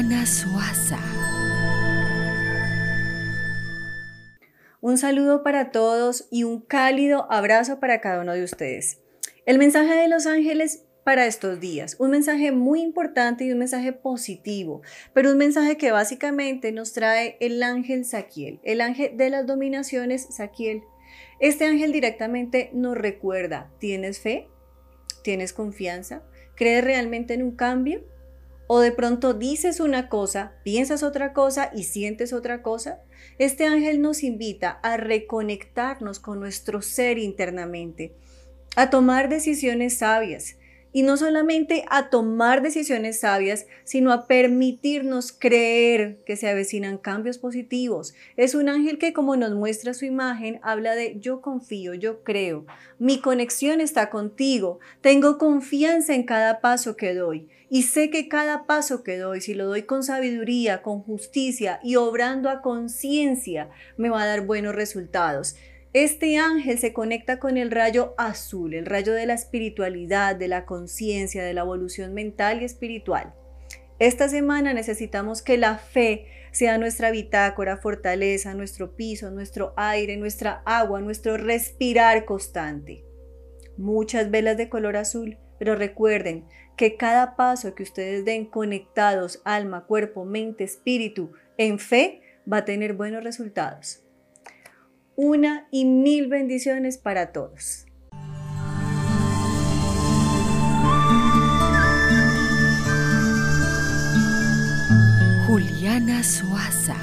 Juliana Suaza. Un saludo para todos y un cálido abrazo para cada uno de ustedes. El mensaje de los ángeles para estos días, un mensaje muy importante y un mensaje positivo, pero un mensaje que básicamente nos trae el ángel Saquiel, el ángel de las dominaciones Saquiel. Este ángel directamente nos recuerda, ¿tienes fe? ¿Tienes confianza? ¿Crees realmente en un cambio? ¿O de pronto dices una cosa, piensas otra cosa y sientes otra cosa? Este ángel nos invita a reconectarnos con nuestro ser internamente, a tomar decisiones sabias, y no solamente a tomar decisiones sabias, sino a permitirnos creer que se avecinan cambios positivos. Es un ángel que como nos muestra su imagen, habla de yo confío, yo creo, mi conexión está contigo, tengo confianza en cada paso que doy y sé que cada paso que doy, si lo doy con sabiduría, con justicia y obrando a conciencia, me va a dar buenos resultados. Este ángel se conecta con el rayo azul, el rayo de la espiritualidad, de la conciencia, de la evolución mental y espiritual. Esta semana necesitamos que la fe sea nuestra bitácora, fortaleza, nuestro piso, nuestro aire, nuestra agua, nuestro respirar constante. Muchas velas de color azul, pero recuerden que cada paso que ustedes den conectados, alma, cuerpo, mente, espíritu, en fe, va a tener buenos resultados. Una y mil bendiciones para todos. Juliana Suaza.